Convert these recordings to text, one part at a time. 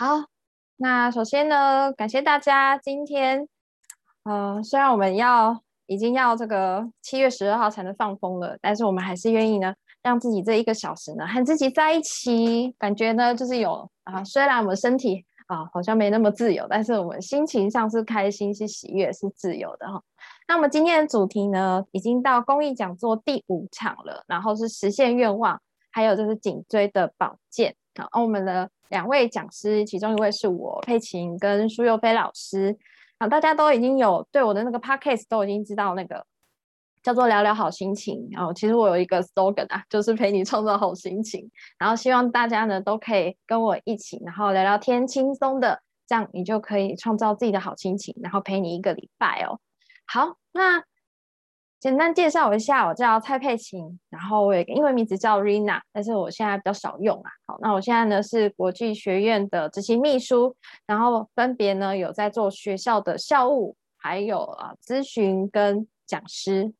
好，那首先呢，感谢大家今天，呃，虽然我们要已经要这个七月十二号才能放风了，但是我们还是愿意呢，让自己这一个小时呢和自己在一起，感觉呢就是有啊，虽然我们身体啊好像没那么自由，但是我们心情上是开心、是喜悦、是自由的哈。那我们今天的主题呢，已经到公益讲座第五场了，然后是实现愿望，还有就是颈椎的保健。好，我们的。两位讲师，其中一位是我佩琴跟苏佑飞老师啊，大家都已经有对我的那个 podcast 都已经知道那个叫做聊聊好心情哦。其实我有一个 slogan 啊，就是陪你创造好心情，然后希望大家呢都可以跟我一起，然后聊聊天，轻松的，这样你就可以创造自己的好心情，然后陪你一个礼拜哦。好，那。简单介绍一下，我叫蔡佩琴，然后我有个英文名字叫 Rina，但是我现在比较少用啊。好，那我现在呢是国际学院的执行秘书，然后分别呢有在做学校的校务，还有啊咨询跟讲师。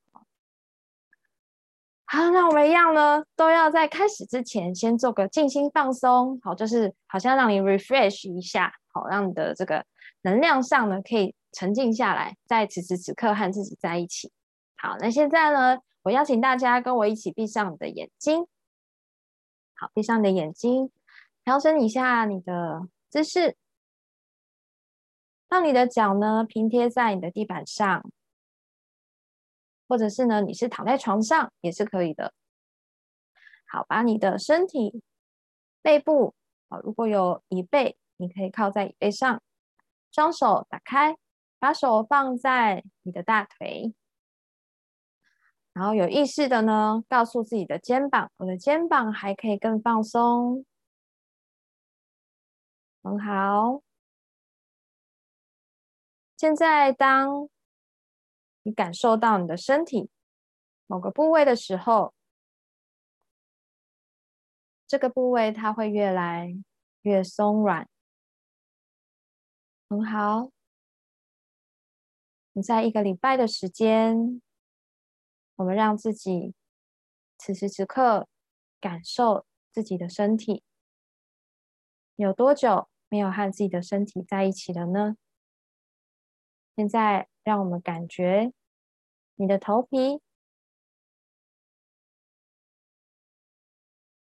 好，那我们一样呢，都要在开始之前先做个静心放松，好，就是好像让你 refresh 一下，好，让你的这个能量上呢可以沉静下来，在此时此刻和自己在一起。好，那现在呢？我邀请大家跟我一起闭上你的眼睛。好，闭上你的眼睛，调整一下你的姿势，让你的脚呢平贴在你的地板上，或者是呢你是躺在床上也是可以的。好，把你的身体背部，好，如果有椅背，你可以靠在椅背上，双手打开，把手放在你的大腿。然后有意识的呢，告诉自己的肩膀，我的肩膀还可以更放松，很好。现在，当你感受到你的身体某个部位的时候，这个部位它会越来越松软，很好。你在一个礼拜的时间。我们让自己此时此刻感受自己的身体，有多久没有和自己的身体在一起了呢？现在，让我们感觉你的头皮，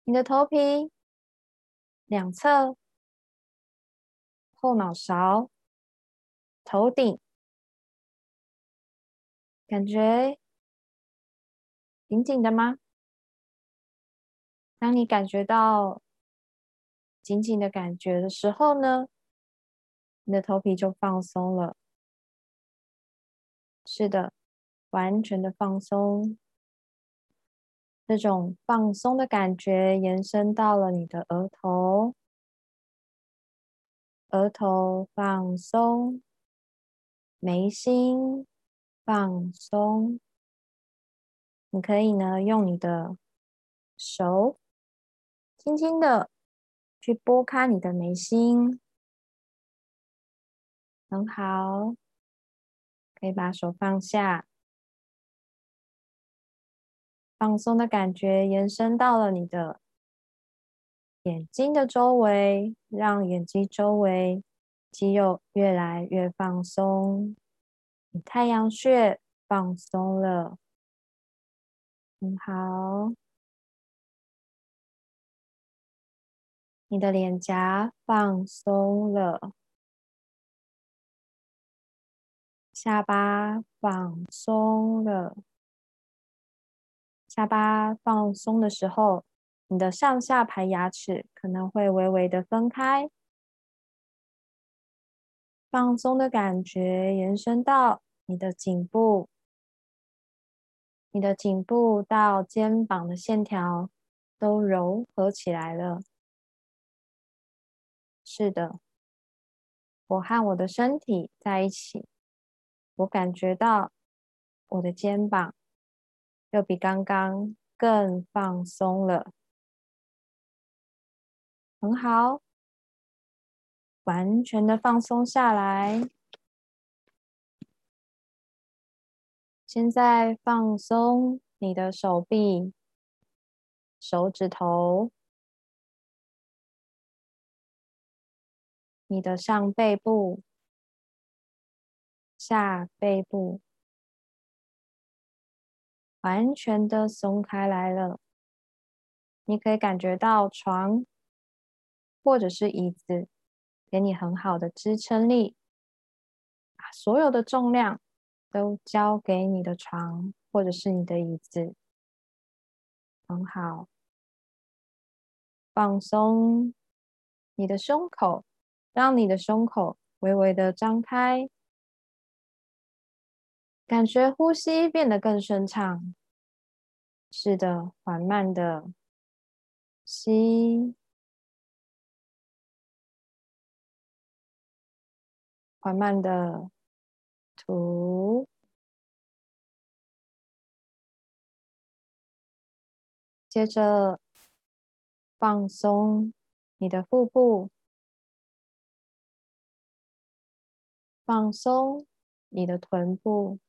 你的头皮两侧、后脑勺、头顶，感觉。紧紧的吗？当你感觉到紧紧的感觉的时候呢，你的头皮就放松了。是的，完全的放松。这种放松的感觉延伸到了你的额头，额头放松，眉心放松。你可以呢，用你的手轻轻的去拨开你的眉心，很好，可以把手放下，放松的感觉延伸到了你的眼睛的周围，让眼睛周围肌肉越来越放松，你太阳穴放松了。很好，你的脸颊放松了，下巴放松了。下巴放松的时候，你的上下排牙齿可能会微微的分开。放松的感觉延伸到你的颈部。你的颈部到肩膀的线条都柔和起来了。是的，我和我的身体在一起，我感觉到我的肩膀又比刚刚更放松了。很好，完全的放松下来。现在放松你的手臂、手指头，你的上背部、下背部完全的松开来了。你可以感觉到床或者是椅子给你很好的支撑力，把所有的重量都交给你的床或者是你的椅子，很好。放松你的胸口，让你的胸口微微的张开，感觉呼吸变得更顺畅。是的，缓慢的吸，缓慢的吐，接着。放松你的腹部，放松你的臀部，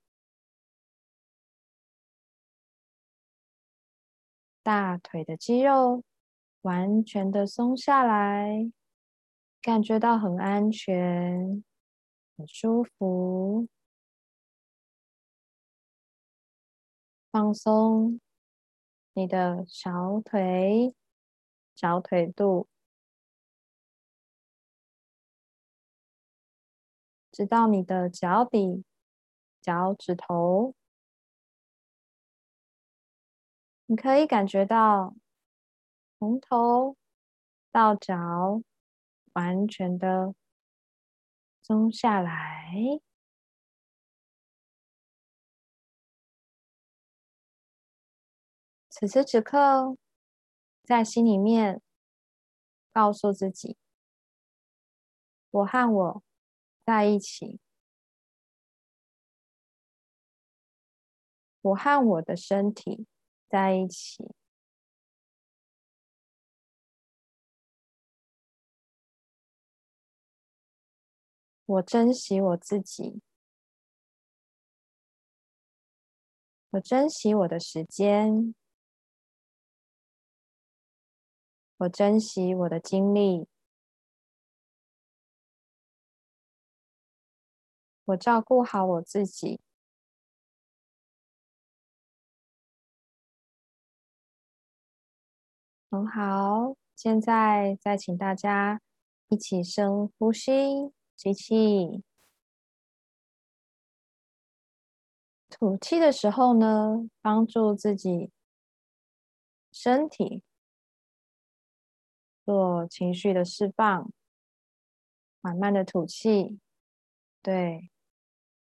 大腿的肌肉完全的松下来，感觉到很安全、很舒服。放松你的小腿。小腿肚，直到你的脚底、脚趾头，你可以感觉到从头到脚完全的松下来。此时此刻。在心里面告诉自己：“我和我在一起，我和我的身体在一起，我珍惜我自己，我珍惜我的时间。”我珍惜我的经历，我照顾好我自己，很好。现在再请大家一起深呼吸，吸气，吐气的时候呢，帮助自己身体。做情绪的释放，缓慢的吐气。对，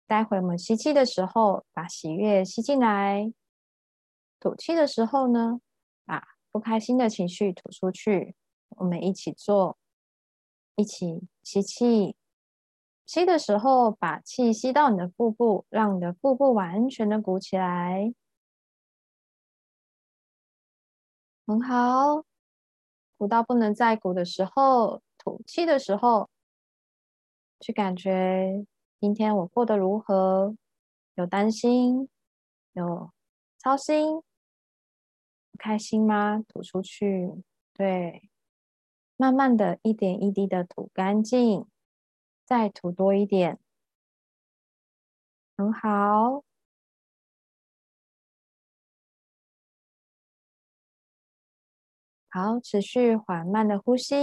待会我们吸气的时候，把喜悦吸进来；吐气的时候呢，把不开心的情绪吐出去。我们一起做，一起吸气。吸的时候，把气吸到你的腹部，让你的腹部完全的鼓起来。很好。鼓到不能再鼓的时候，吐气的时候，去感觉今天我过得如何？有担心？有操心？开心吗？吐出去，对，慢慢的一点一滴的吐干净，再吐多一点，很好。好，持续缓慢的呼吸。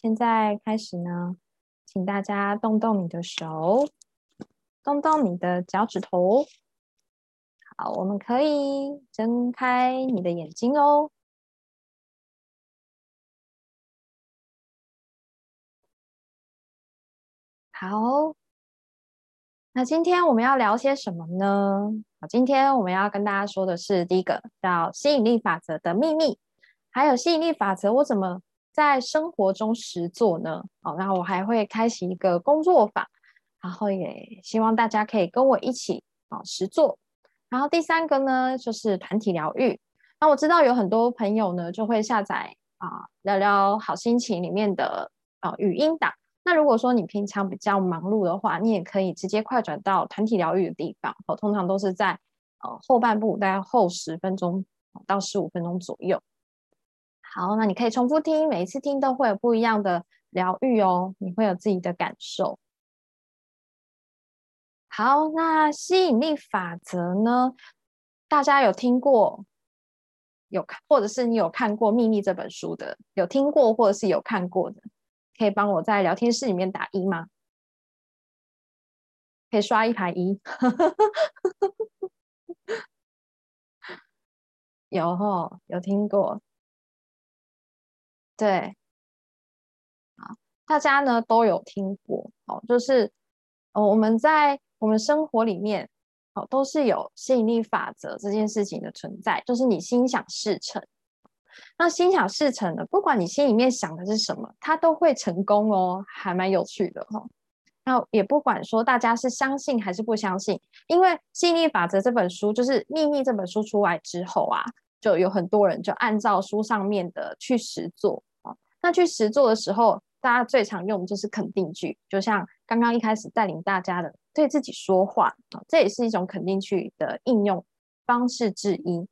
现在开始呢，请大家动动你的手，动动你的脚趾头。好，我们可以睁开你的眼睛哦。好，那今天我们要聊些什么呢？好，今天我们要跟大家说的是第一个叫吸引力法则的秘密。还有吸引力法则，我怎么在生活中实做呢？哦，然后我还会开启一个工作坊，然后也希望大家可以跟我一起啊实做。然后第三个呢，就是团体疗愈。那我知道有很多朋友呢，就会下载啊聊聊好心情里面的啊语音档。那如果说你平常比较忙碌的话，你也可以直接快转到团体疗愈的地方。哦，通常都是在呃后半部，大概后十分钟到十五分钟左右。好，那你可以重复听，每一次听都会有不一样的疗愈哦，你会有自己的感受。好，那吸引力法则呢？大家有听过？有看，或者是你有看过《秘密》这本书的？有听过或者是有看过的，可以帮我在聊天室里面打一吗？可以刷一排一。有哦，有听过。对，好，大家呢都有听过。哦，就是哦，我们在我们生活里面。哦，都是有吸引力法则这件事情的存在，就是你心想事成。那心想事成的，不管你心里面想的是什么，它都会成功哦，还蛮有趣的哈。那也不管说大家是相信还是不相信，因为吸引力法则这本书，就是秘密这本书出来之后啊，就有很多人就按照书上面的去实做。那去实做的时候，大家最常用的就是肯定句，就像刚刚一开始带领大家的。对自己说话啊，这也是一种肯定句的应用方式之一。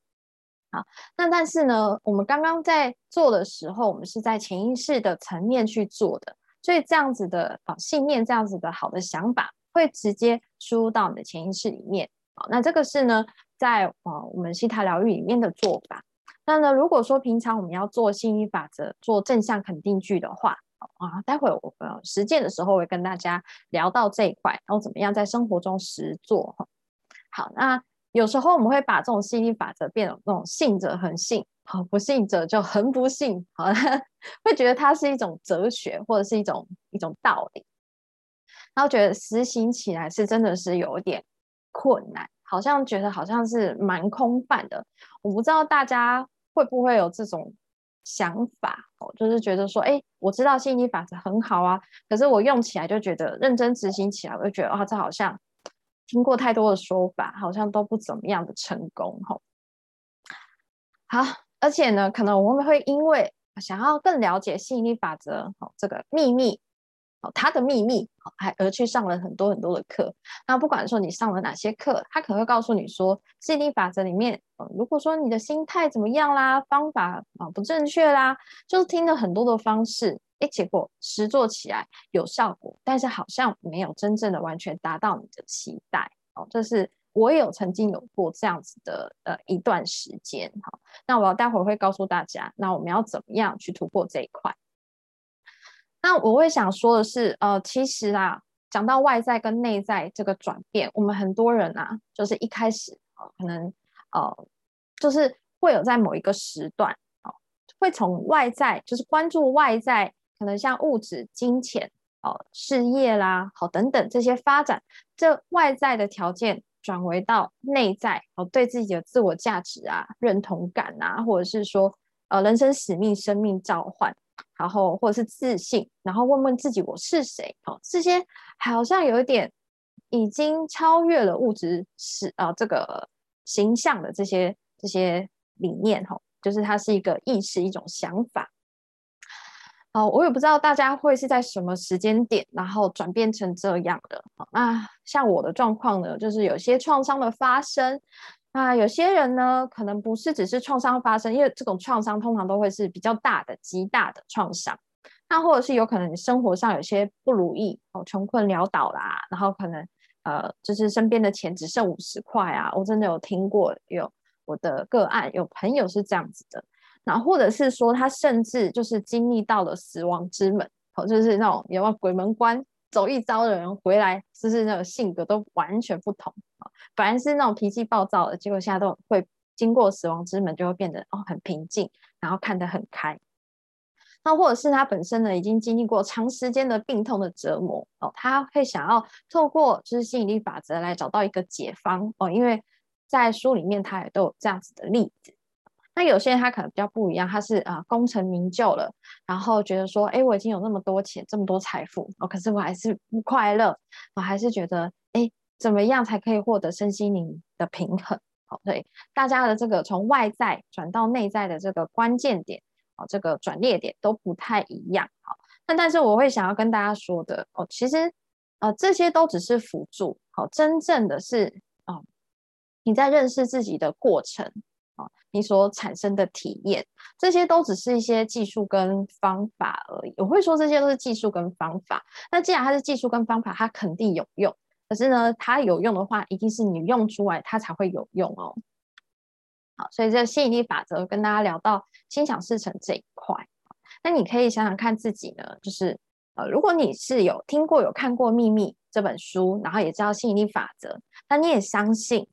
好，那但是呢，我们刚刚在做的时候，我们是在潜意识的层面去做的，所以这样子的啊信念，这样子的好的想法，会直接输入到你的潜意识里面。好，那这个是呢，在啊我们西塔疗愈里面的做法。那呢，如果说平常我们要做吸引力法则，做正向肯定句的话，啊，待会我呃实践的时候会跟大家聊到这一块，然后怎么样在生活中实做哈。好，那有时候我们会把这种吸引力法则变成那种信者恒信，好不信者就恒不信，好 会觉得它是一种哲学或者是一种一种道理，然后觉得实行起来是真的是有点困难，好像觉得好像是蛮空泛的。我不知道大家会不会有这种。想法哦，就是觉得说，哎，我知道吸引力法则很好啊，可是我用起来就觉得认真执行起来，我就觉得啊，这好像听过太多的说法，好像都不怎么样的成功哈。好，而且呢，可能我们会因为想要更了解吸引力法则哦，这个秘密。哦，他的秘密，还而去上了很多很多的课。那不管说你上了哪些课，他可能会告诉你说，吸引力法则里面，呃，如果说你的心态怎么样啦，方法啊不正确啦，就是听了很多的方式，哎，结果实做起来有效果，但是好像没有真正的完全达到你的期待。哦，这是我有曾经有过这样子的呃一段时间。好，那我待会儿会告诉大家，那我们要怎么样去突破这一块。那我会想说的是，呃，其实啊，讲到外在跟内在这个转变，我们很多人啊，就是一开始啊，可能呃，就是会有在某一个时段啊，会从外在，就是关注外在，可能像物质、金钱、哦，事业啦，好等等这些发展，这外在的条件转为到内在，哦，对自己的自我价值啊、认同感啊，或者是说，呃，人生使命、生命召唤。然后或者是自信，然后问问自己我是谁哦，这些好像有一点已经超越了物质是啊这个形象的这些这些理念哈，就是它是一个意识一种想法。哦，我也不知道大家会是在什么时间点，然后转变成这样的。那像我的状况呢，就是有些创伤的发生。啊，有些人呢，可能不是只是创伤发生，因为这种创伤通常都会是比较大的、极大的创伤。那或者是有可能你生活上有些不如意哦，穷困潦倒啦，然后可能呃，就是身边的钱只剩五十块啊。我真的有听过有我的个案，有朋友是这样子的。那或者是说他甚至就是经历到了死亡之门，哦，就是那种有没有鬼门关？走一遭的人回来，就是那个性格都完全不同啊。本来是那种脾气暴躁的，结果现在都会经过死亡之门，就会变得哦很平静，然后看得很开。那或者是他本身呢，已经经历过长时间的病痛的折磨哦，他会想要透过就是吸引力法则来找到一个解方哦。因为在书里面他也都有这样子的例子。那有些人他可能比较不一样，他是啊功成名就了，然后觉得说，哎，我已经有那么多钱，这么多财富，哦，可是我还是不快乐，我还是觉得，哎，怎么样才可以获得身心灵的平衡？好，对，大家的这个从外在转到内在的这个关键点，哦，这个转捩点都不太一样。好，那但是我会想要跟大家说的，哦，其实，呃，这些都只是辅助，好，真正的是，哦，你在认识自己的过程。你所产生的体验，这些都只是一些技术跟方法而已。我会说这些都是技术跟方法。那既然它是技术跟方法，它肯定有用。可是呢，它有用的话，一定是你用出来，它才会有用哦。好，所以这吸引力法则跟大家聊到心想事成这一块。那你可以想想看自己呢，就是呃，如果你是有听过、有看过《秘密》这本书，然后也知道吸引力法则，那你也相信，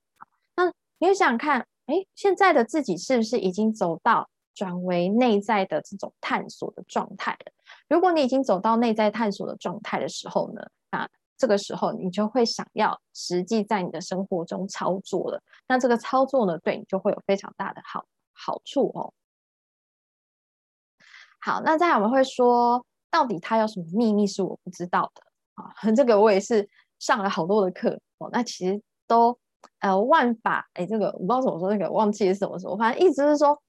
那你也想想看，哎，现在的自己是不是已经走到转为内在的这种探索的状态了？如果你已经走到内在探索的状态的时候呢，那这个时候你就会想要实际在你的生活中操作了。那这个操作呢，对你就会有非常大的好好处哦。好，那再我们会说，到底他有什么秘密是我不知道的啊？这个我也是上了好多的课哦。那其实都呃万法哎，这个我不知道怎么说，那个忘记是什么时候。反正意思是说，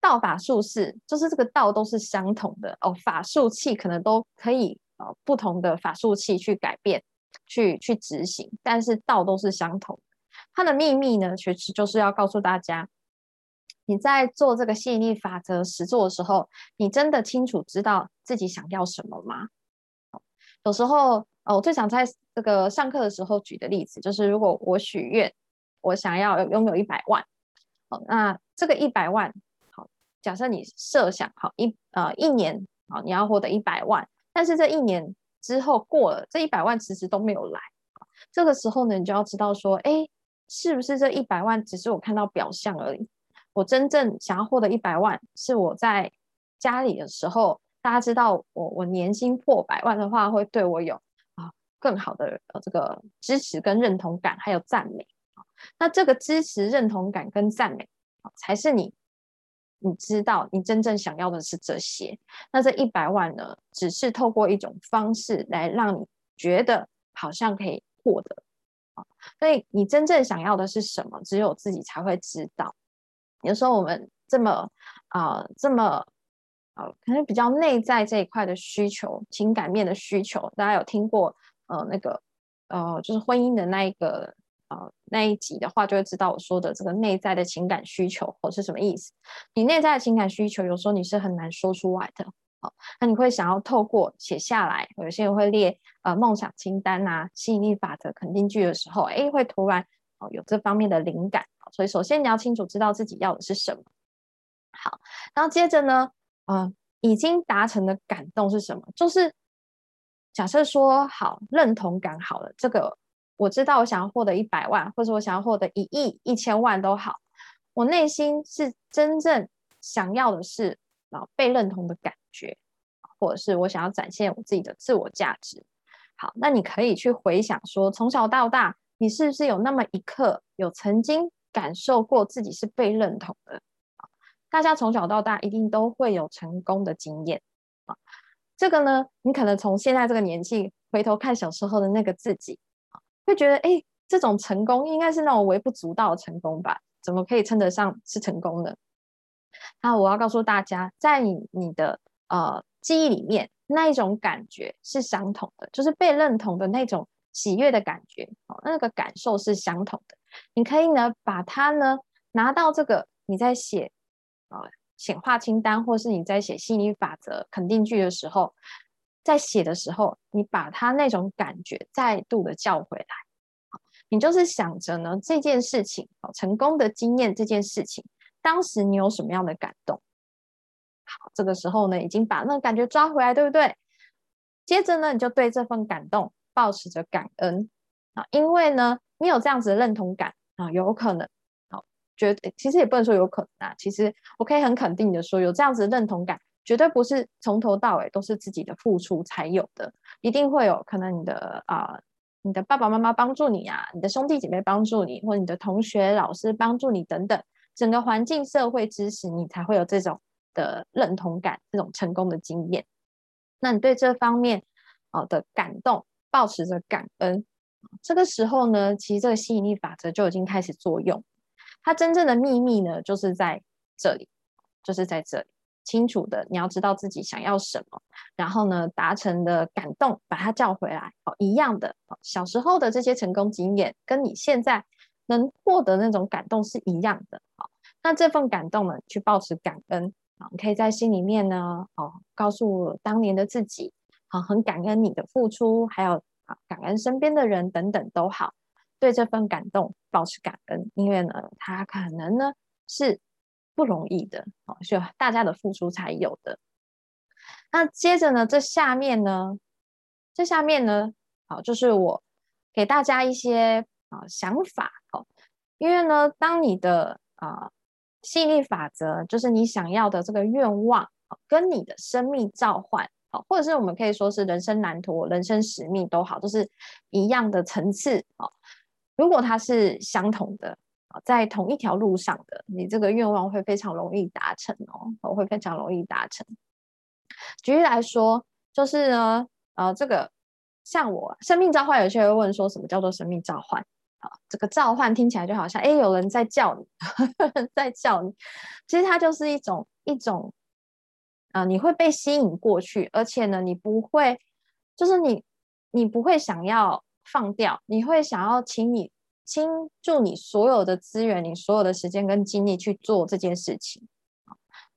道法术士就是这个道都是相同的哦。法术器可能都可以呃不同的法术器去改变、去去执行，但是道都是相同。它的秘密呢，其实就是要告诉大家。你在做这个吸引力法则实做的时候，你真的清楚知道自己想要什么吗？有时候，哦，我最想在这个上课的时候举的例子，就是如果我许愿，我想要拥有一百万，好，那这个一百万，好，假设你设想好一呃一年，好，你要获得一百万，但是这一年之后过了，这一百万其实都没有来，这个时候呢，你就要知道说，哎，是不是这一百万只是我看到表象而已？我真正想要获得一百万，是我在家里的时候，大家知道我我年薪破百万的话，会对我有更好的呃这个支持跟认同感，还有赞美啊。那这个支持、认同感跟赞美啊，才是你你知道你真正想要的是这些。那这一百万呢，只是透过一种方式来让你觉得好像可以获得啊。所以你真正想要的是什么，只有自己才会知道。有时候我们这么啊，这么呃，可能比较内在这一块的需求，情感面的需求，大家有听过呃那个呃，就是婚姻的那一个呃那一集的话，就会知道我说的这个内在的情感需求或是什么意思。你内在的情感需求，有时候你是很难说出来的。好，那你会想要透过写下来，有些人会列呃梦想清单啊、吸引力法则肯定句的时候，哎，会突然哦有这方面的灵感。所以，首先你要清楚知道自己要的是什么。好，然后接着呢，呃，已经达成的感动是什么？就是假设说，好，认同感好了，这个我知道，我想要获得一百万，或者我想要获得一亿、一千万都好，我内心是真正想要的是啊被认同的感觉，或者是我想要展现我自己的自我价值。好，那你可以去回想说，从小到大，你是不是有那么一刻有曾经。感受过自己是被认同的大家从小到大一定都会有成功的经验。这个呢，你可能从现在这个年纪回头看小时候的那个自己会觉得哎，这种成功应该是那种微不足道的成功吧？怎么可以称得上是成功呢？那我要告诉大家，在你你的呃记忆里面，那一种感觉是相同的，就是被认同的那种喜悦的感觉哦，那个感受是相同的。你可以呢，把它呢拿到这个你在写啊显化清单，或是你在写吸引力法则肯定句的时候，在写的时候，你把它那种感觉再度的叫回来。你就是想着呢这件事情，成功的经验这件事情，当时你有什么样的感动？好，这个时候呢已经把那个感觉抓回来，对不对？接着呢，你就对这份感动保持着感恩啊，因为呢。你有这样子的认同感啊，有可能，觉得其实也不能说有可能啊，其实我可以很肯定的说，有这样子的认同感，绝对不是从头到尾都是自己的付出才有的，一定会有可能你的啊，你的爸爸妈妈帮助你啊，你的兄弟姐妹帮助你，或你的同学老师帮助你等等，整个环境社会支持你，才会有这种的认同感，这种成功的经验。那你对这方面啊的感动，保持着感恩。这个时候呢，其实这个吸引力法则就已经开始作用。它真正的秘密呢，就是在这里，就是在这里，清楚的，你要知道自己想要什么，然后呢，达成的感动，把它叫回来。哦，一样的，小时候的这些成功经验，跟你现在能获得那种感动是一样的。好，那这份感动呢，去保持感恩啊，你可以在心里面呢，哦，告诉当年的自己，啊，很感恩你的付出，还有啊，感恩身边的人等等都好，对这份感动保持感恩，因为呢，它可能呢是不容易的，哦，需要大家的付出才有的。那接着呢，这下面呢，这下面呢，好，就是我给大家一些啊想法哦，因为呢，当你的啊。吸引力法则就是你想要的这个愿望，跟你的生命召唤，好，或者是我们可以说是人生蓝图、人生使命都好，都是一样的层次，好。如果它是相同的，在同一条路上的，你这个愿望会非常容易达成哦，我会非常容易达成。举例来说，就是呢，呃，这个像我生命召唤，有些人问说，什么叫做生命召唤？啊，这个召唤听起来就好像，哎，有人在叫你，在叫你。其实它就是一种一种，啊，你会被吸引过去，而且呢，你不会，就是你你不会想要放掉，你会想要请你倾注你所有的资源，你所有的时间跟精力去做这件事情。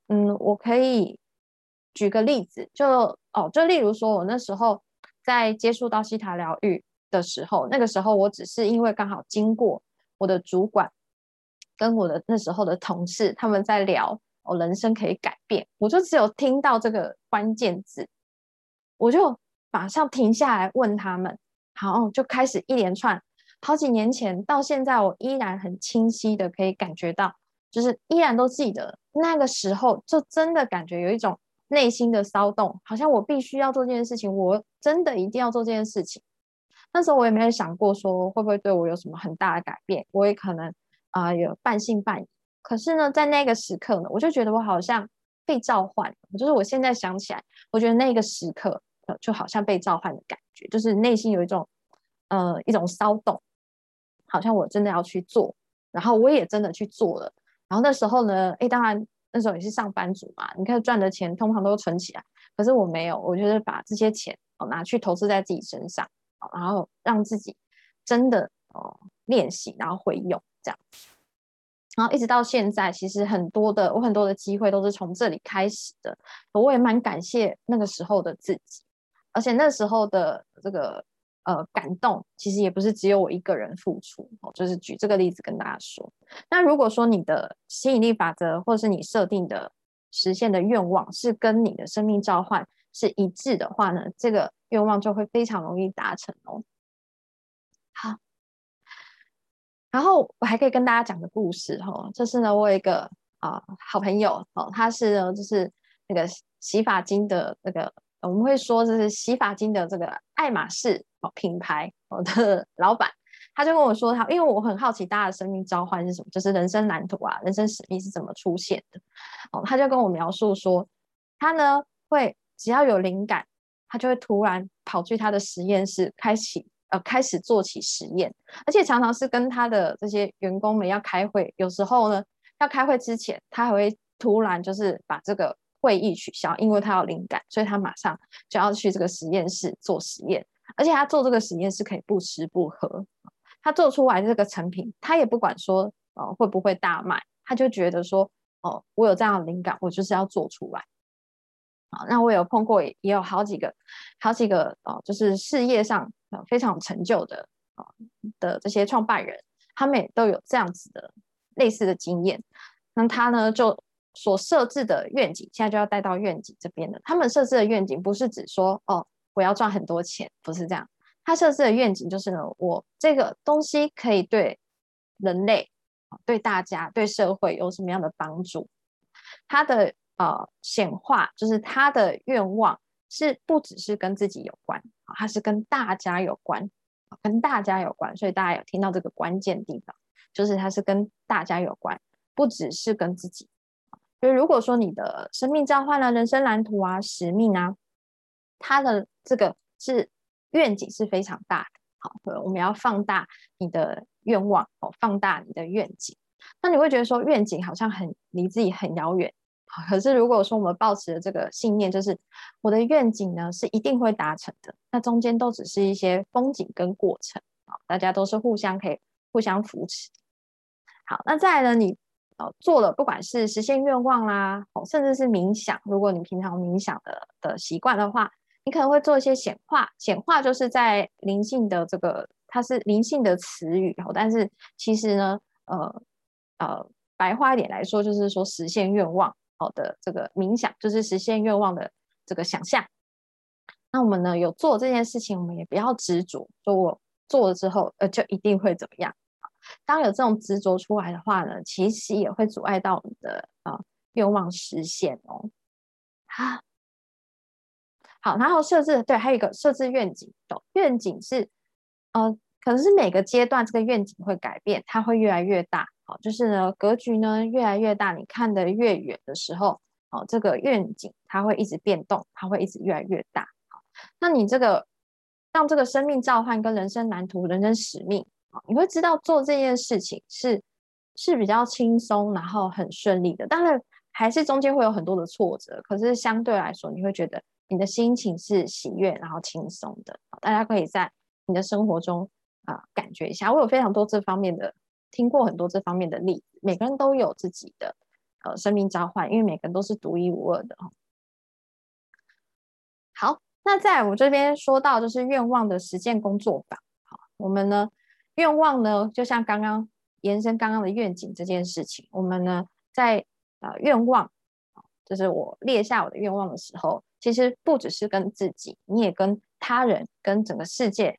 嗯，我可以举个例子，就哦，就例如说我那时候在接触到西塔疗愈。的时候，那个时候我只是因为刚好经过我的主管跟我的那时候的同事，他们在聊我人生可以改变，我就只有听到这个关键字，我就马上停下来问他们，好，就开始一连串好几年前到现在，我依然很清晰的可以感觉到，就是依然都记得那个时候，就真的感觉有一种内心的骚动，好像我必须要做这件事情，我真的一定要做这件事情。那时候我也没有想过说会不会对我有什么很大的改变，我也可能啊有半信半疑。可是呢，在那个时刻呢，我就觉得我好像被召唤。就是我现在想起来，我觉得那个时刻就好像被召唤的感觉，就是内心有一种呃一种骚动，好像我真的要去做，然后我也真的去做了。然后那时候呢，哎，当然那时候也是上班族嘛，你看赚的钱通常都存起来，可是我没有，我就是把这些钱哦拿去投资在自己身上。然后让自己真的哦练习，然后会用这样，然后一直到现在，其实很多的我很多的机会都是从这里开始的。我也蛮感谢那个时候的自己，而且那时候的这个呃感动，其实也不是只有我一个人付出。哦，就是举这个例子跟大家说。那如果说你的吸引力法则，或是你设定的实现的愿望，是跟你的生命召唤是一致的话呢，这个。愿望就会非常容易达成哦。好，然后我还可以跟大家讲个故事哦。就是呢，我有一个啊好朋友哦，他是就是那个洗发精的那个，我们会说这是洗发精的这个爱马仕品牌我的老板。他就跟我说，他因为我很好奇大家的生命召唤是什么，就是人生蓝图啊，人生使命是怎么出现的哦。他就跟我描述说，他呢会只要有灵感。他就会突然跑去他的实验室，开启呃开始做起实验，而且常常是跟他的这些员工们要开会，有时候呢要开会之前，他还会突然就是把这个会议取消，因为他有灵感，所以他马上就要去这个实验室做实验，而且他做这个实验是可以不吃不喝，他做出来这个成品，他也不管说呃会不会大卖，他就觉得说哦，我有这样的灵感，我就是要做出来。那我有碰过，也有好几个，好几个哦，就是事业上非常有成就的啊的这些创办人，他们也都有这样子的类似的经验。那他呢，就所设置的愿景，现在就要带到愿景这边了。他们设置的愿景不是指说哦，我要赚很多钱，不是这样。他设置的愿景就是呢，我这个东西可以对人类、对大家、对社会有什么样的帮助？他的。呃，显化就是他的愿望是不只是跟自己有关啊，他是跟大家有关，跟大家有关，所以大家有听到这个关键地方，就是他是跟大家有关，不只是跟自己。所以如果说你的生命召唤了人生蓝图啊、使命啊，他的这个是愿景是非常大的。好，我们要放大你的愿望哦，放大你的愿景。那你会觉得说愿景好像很离自己很遥远。可是，如果说我们抱持的这个信念，就是我的愿景呢，是一定会达成的。那中间都只是一些风景跟过程啊，大家都是互相可以互相扶持。好，那再来呢，你呃做了，不管是实现愿望啦，哦，甚至是冥想，如果你平常冥想的的习惯的话，你可能会做一些显化。显化就是在灵性的这个，它是灵性的词语哦，但是其实呢，呃呃，白话一点来说，就是说实现愿望好的这个冥想，就是实现愿望的这个想象。那我们呢有做这件事情，我们也不要执着，说我做了之后，呃，就一定会怎么样。当有这种执着出来的话呢，其实也会阻碍到我们的啊愿望实现哦。好，好，然后设置对，还有一个设置愿景愿景是，呃，可能是每个阶段这个愿景会改变，它会越来越大。好，就是呢格局呢越来越大，你看得越远的时候，哦，这个愿景它会一直变动，它会一直越来越大。好那你这个让这个生命召唤跟人生蓝图、人生使命，你会知道做这件事情是是比较轻松，然后很顺利的。当然还是中间会有很多的挫折，可是相对来说，你会觉得你的心情是喜悦然后轻松的。大家可以在你的生活中啊感觉一下。我有非常多这方面的听过很多这方面的例子，每个人都有自己的呃生命召唤，因为每个人都是独一无二的哦。好。那在我这边说到，就是愿望的实践工作坊。好，我们呢，愿望呢，就像刚刚延伸刚刚的愿景这件事情，我们呢，在呃愿望，就是我列下我的愿望的时候，其实不只是跟自己，你也跟他人、跟整个世界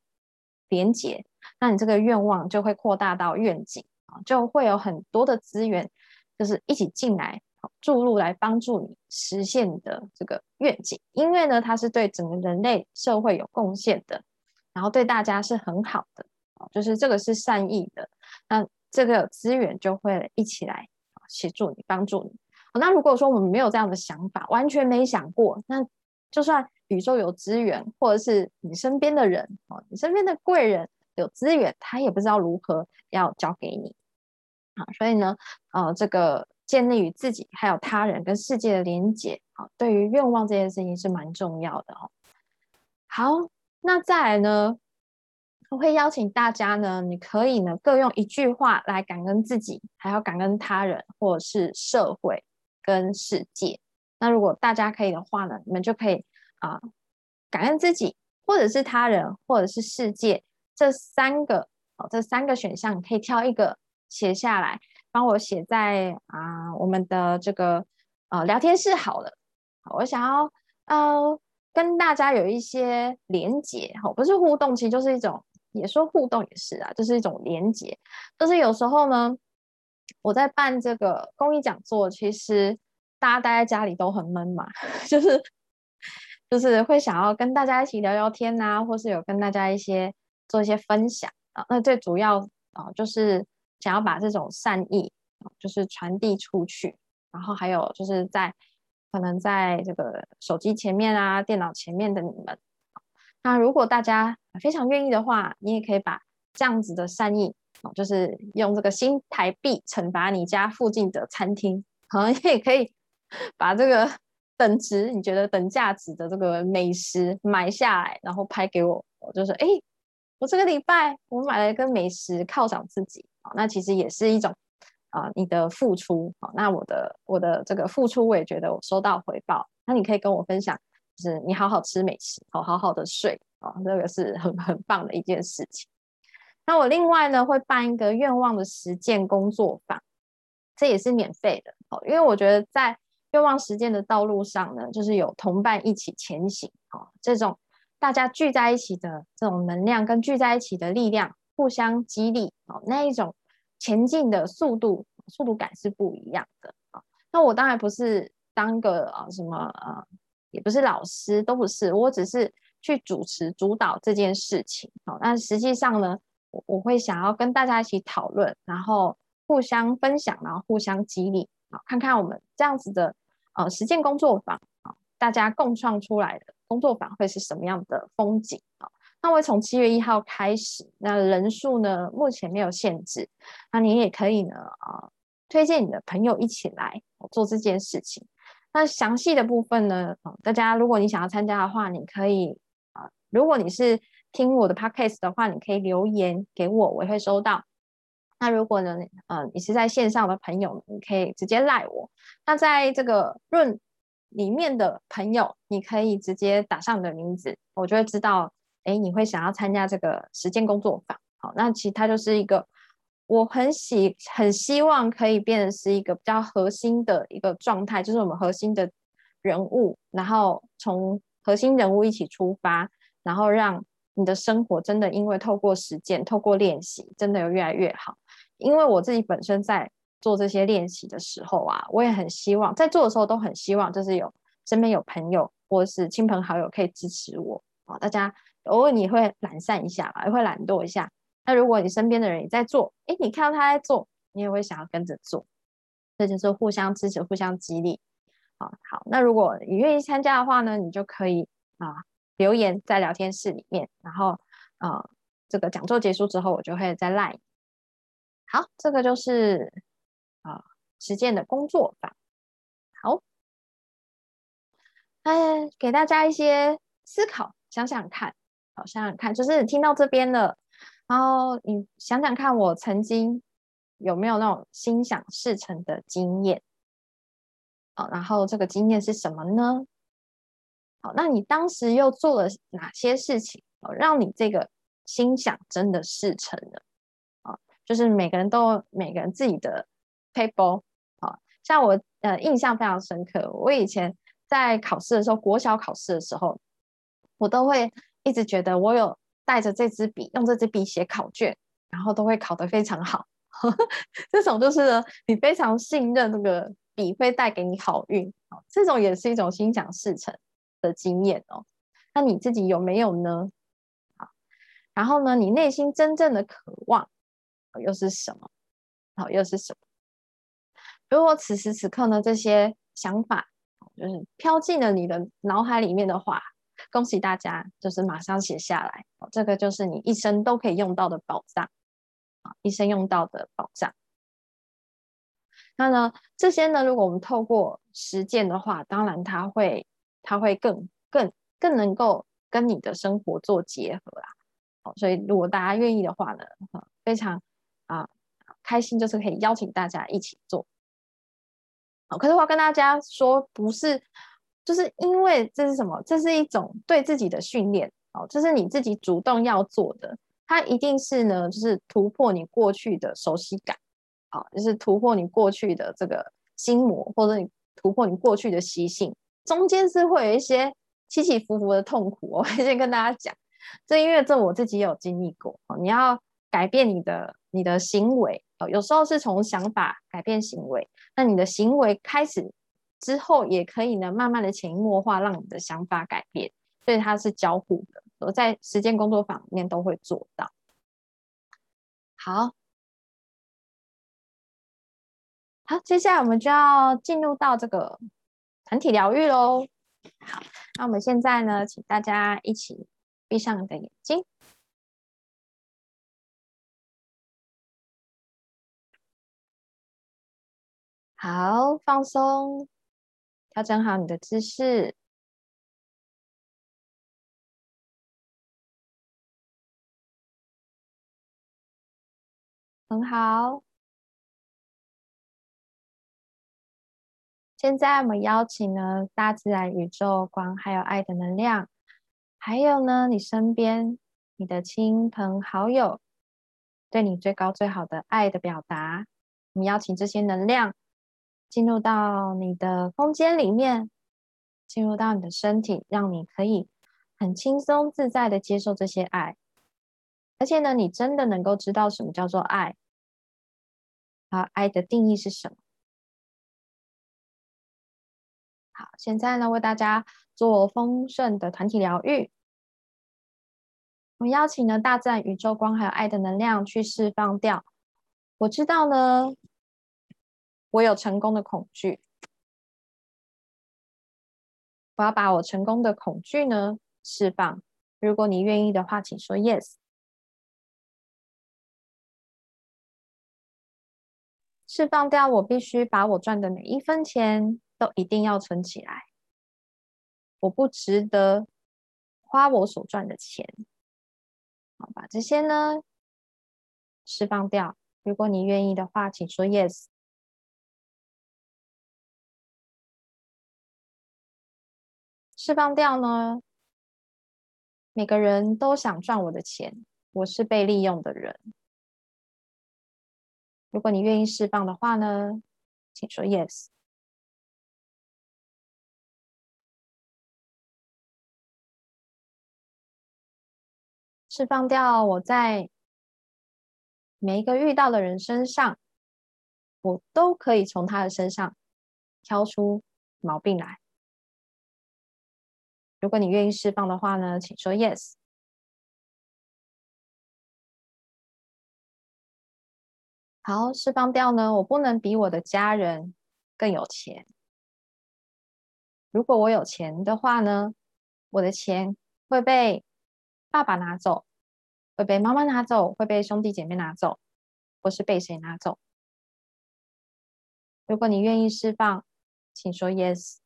连接，那你这个愿望就会扩大到愿景啊，就会有很多的资源，就是一起进来。注入来帮助你实现的这个愿景，因为呢，它是对整个人类社会有贡献的，然后对大家是很好的，就是这个是善意的，那这个资源就会一起来协助你，帮助你。那如果说我们没有这样的想法，完全没想过，那就算宇宙有资源，或者是你身边的人哦，你身边的贵人有资源，他也不知道如何要交给你啊。所以呢，呃，这个。建立与自己还有他人跟世界的连接，好，对于愿望这件事情是蛮重要的哦。好，那再来呢，我会邀请大家呢，你可以呢各用一句话来感恩自己，还要感恩他人或者是社会跟世界。那如果大家可以的话呢，你们就可以啊感恩自己，或者是他人，或者是世界这三个哦，这三个选项，你可以挑一个写下来。帮我写在啊，我们的这个呃聊天室好了。我想要呃跟大家有一些连接，哈，不是互动，其实就是一种，也说互动也是啊，就是一种连接。就是有时候呢，我在办这个公益讲座，其实大家待在家里都很闷嘛，就是就是会想要跟大家一起聊聊天呐，或是有跟大家一些做一些分享啊。那最主要啊，就是。想要把这种善意啊，就是传递出去，然后还有就是在可能在这个手机前面啊、电脑前面的你们，那如果大家非常愿意的话，你也可以把这样子的善意，就是用这个新台币惩罚你家附近的餐厅，可能也可以 把这个等值你觉得等价值的这个美食买下来，然后拍给我，我就说，哎，我这个礼拜我买了一个美食犒赏自己。那其实也是一种啊，你的付出。好，那我的我的这个付出，我也觉得我收到回报。那你可以跟我分享，就是你好好吃美食，好好好的睡啊，这个是很很棒的一件事情。那我另外呢，会办一个愿望的实践工作坊，这也是免费的。哦，因为我觉得在愿望实践的道路上呢，就是有同伴一起前行。哦，这种大家聚在一起的这种能量，跟聚在一起的力量。互相激励哦，那一种前进的速度、速度感是不一样的啊。那我当然不是当个啊什么啊，也不是老师，都不是，我只是去主持、主导这件事情。好，那实际上呢，我我会想要跟大家一起讨论，然后互相分享，然后互相激励啊，看看我们这样子的呃实践工作坊啊，大家共创出来的工作坊会是什么样的风景啊？那我从七月一号开始，那人数呢目前没有限制，那你也可以呢啊推荐你的朋友一起来做这件事情。那详细的部分呢，大家如果你想要参加的话，你可以啊，如果你是听我的 podcast 的话，你可以留言给我，我会收到那如果呢，呃，你是在线上的朋友，你可以直接赖我。那在这个论里面的朋友，你可以直接打上你的名字，我就会知道，哎，你会想要参加这个实践工作坊。好，那其实它就是一个我很喜很希望可以变成是一个比较核心的一个状态，就是我们核心的人物，然后从核心人物一起出发，然后让你的生活真的因为透过实践、透过练习，真的有越来越好。因为我自己本身在做这些练习的时候啊，我也很希望在做的时候都很希望，就是有身边有朋友或是亲朋好友可以支持我啊。大家偶尔你会懒散一下嘛，也会懒惰一下。那如果你身边的人也在做，哎，你看到他在做，你也会想要跟着做，这就是互相支持、互相激励啊。好，那如果你愿意参加的话呢，你就可以啊留言在聊天室里面，然后啊这个讲座结束之后，我就会再赖。好，这个就是啊实践的工作法。好，哎，给大家一些思考，想想看，好，想想看，就是听到这边了，然后你想想看，我曾经有没有那种心想事成的经验？好，然后这个经验是什么呢？好，那你当时又做了哪些事情，哦让你这个心想真的事成了？啊就是每个人都有每个人自己的 paper，像我呃印象非常深刻。我以前在考试的时候，国小考试的时候，我都会一直觉得我有带着这支笔，用这支笔写考卷，然后都会考得非常好。这种就是你非常信任那个笔会带给你好运，这种也是一种心想事成的经验哦。那你自己有没有呢？好，然后呢，你内心真正的渴望。又是什么？好，又是什么？如果此时此刻呢，这些想法就是飘进了你的脑海里面的话，恭喜大家，就是马上写下来。这个就是你一生都可以用到的宝藏啊，一生用到的宝藏。那呢，这些呢，如果我们透过实践的话，当然它会，它会更更更能够跟你的生活做结合啊。好，所以如果大家愿意的话呢，非常。啊，开心就是可以邀请大家一起做。好，可是我要跟大家说，不是，就是因为这是什么？这是一种对自己的训练。哦，这是你自己主动要做的。它一定是呢，就是突破你过去的熟悉感。好，就是突破你过去的这个心魔，或者你突破你过去的习性。中间是会有一些起起伏伏的痛苦。我会先跟大家讲，这因为这我自己有经历过。哦，你要改变你的。你的行为哦，有时候是从想法改变行为，那你的行为开始之后，也可以呢，慢慢的潜移默化，让你的想法改变，所以它是交互的。我在实践工作坊里面都会做到。好，好，接下来我们就要进入到这个团体疗愈喽。好，那我们现在呢，请大家一起闭上你的眼睛。好，放松，调整好你的姿势，很好。现在我们邀请呢，大自然、宇宙、光，还有爱的能量，还有呢，你身边你的亲朋好友，对你最高最好的爱的表达。我们邀请这些能量。进入到你的空间里面，进入到你的身体，让你可以很轻松自在的接受这些爱，而且呢，你真的能够知道什么叫做爱，啊，爱的定义是什么？好，现在呢，为大家做丰盛的团体疗愈，我邀请呢大自然、宇宙光还有爱的能量去释放掉。我知道呢。我有成功的恐惧，我要把我成功的恐惧呢释放。如果你愿意的话，请说 yes。释放掉，我必须把我赚的每一分钱都一定要存起来。我不值得花我所赚的钱。好，把这些呢释放掉。如果你愿意的话，请说 yes。释放掉呢？每个人都想赚我的钱，我是被利用的人。如果你愿意释放的话呢，请说 yes。释放掉我在每一个遇到的人身上，我都可以从他的身上挑出毛病来。如果你愿意释放的话呢，请说 yes。好，释放掉呢，我不能比我的家人更有钱。如果我有钱的话呢，我的钱会被。爸爸拿走，会被妈妈拿走，会被兄弟姐妹拿走，或是被谁拿走？如果你愿意释放，请说 yes。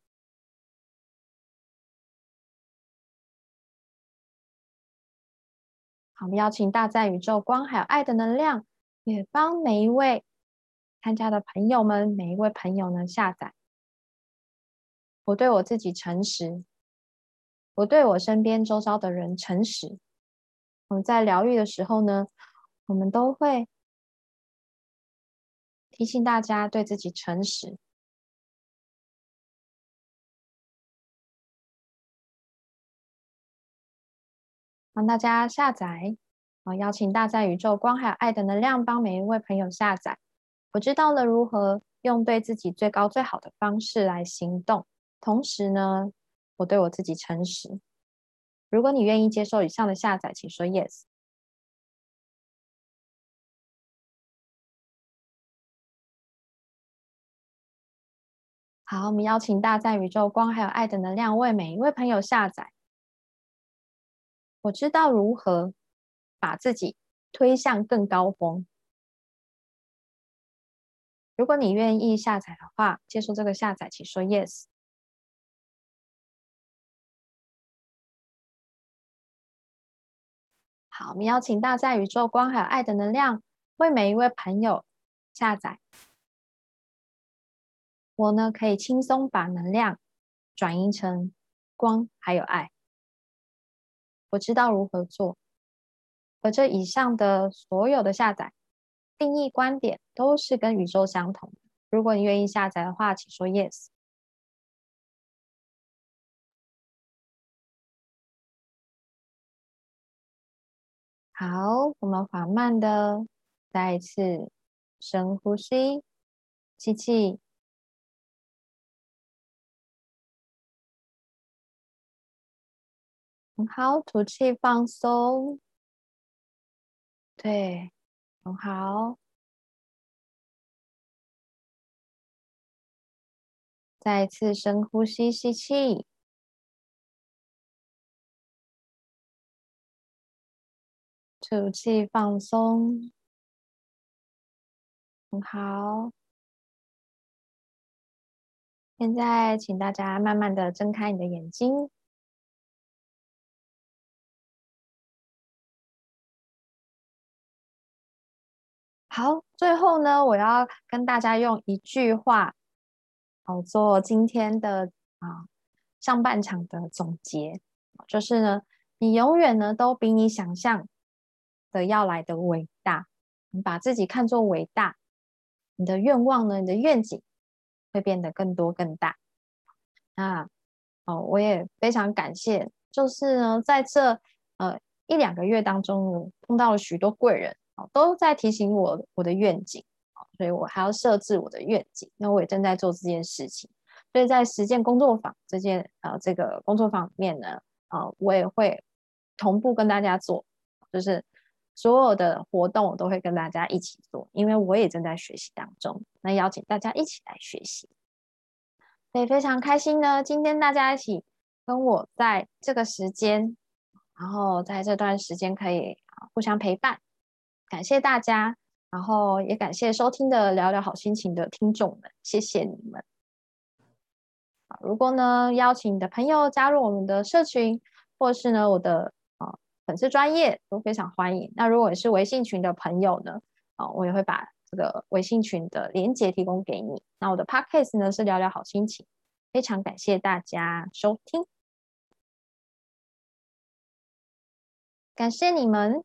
好，我们邀请大在宇宙光还有爱的能量，也帮每一位参加的朋友们，每一位朋友呢下载。我对我自己诚实。我对我身边周遭的人诚实。我们在疗愈的时候呢，我们都会提醒大家对自己诚实。帮大家下载，啊邀请大在宇宙光还有爱的能量帮每一位朋友下载。我知道了如何用对自己最高最好的方式来行动，同时呢。我对我自己诚实。如果你愿意接受以上的下载，请说 yes。好，我们邀请大在宇宙光还有爱的能量为每一位朋友下载。我知道如何把自己推向更高峰。如果你愿意下载的话，接受这个下载，请说 yes。好，我们邀请大在宇宙光还有爱的能量为每一位朋友下载。我呢可以轻松把能量转移成光还有爱。我知道如何做，而这以上的所有的下载定义观点都是跟宇宙相同的。如果你愿意下载的话，请说 yes。好，我们缓慢的再一次深呼吸，吸气，很好，吐气放松，对，很好，再次深呼吸，吸气。吐气，放松，很好。现在，请大家慢慢的睁开你的眼睛。好，最后呢，我要跟大家用一句话，好，做今天的啊上半场的总结，就是呢，你永远呢都比你想象。的要来的伟大，你把自己看作伟大，你的愿望呢？你的愿景会变得更多更大。那哦，我也非常感谢，就是呢，在这呃一两个月当中，碰到了许多贵人，都在提醒我我的愿景所以我还要设置我的愿景。那我也正在做这件事情，所以在实践工作坊这件呃这个工作坊里面呢，啊，我也会同步跟大家做，就是。所有的活动我都会跟大家一起做，因为我也正在学习当中。那邀请大家一起来学习，所以非常开心呢。今天大家一起跟我在这个时间，然后在这段时间可以互相陪伴，感谢大家，然后也感谢收听的聊聊好心情的听众们，谢谢你们。如果呢邀请你的朋友加入我们的社群，或是呢我的啊。粉丝专业都非常欢迎。那如果你是微信群的朋友呢？啊，我也会把这个微信群的连接提供给你。那我的 podcast 呢是聊聊好心情，非常感谢大家收听，感谢你们。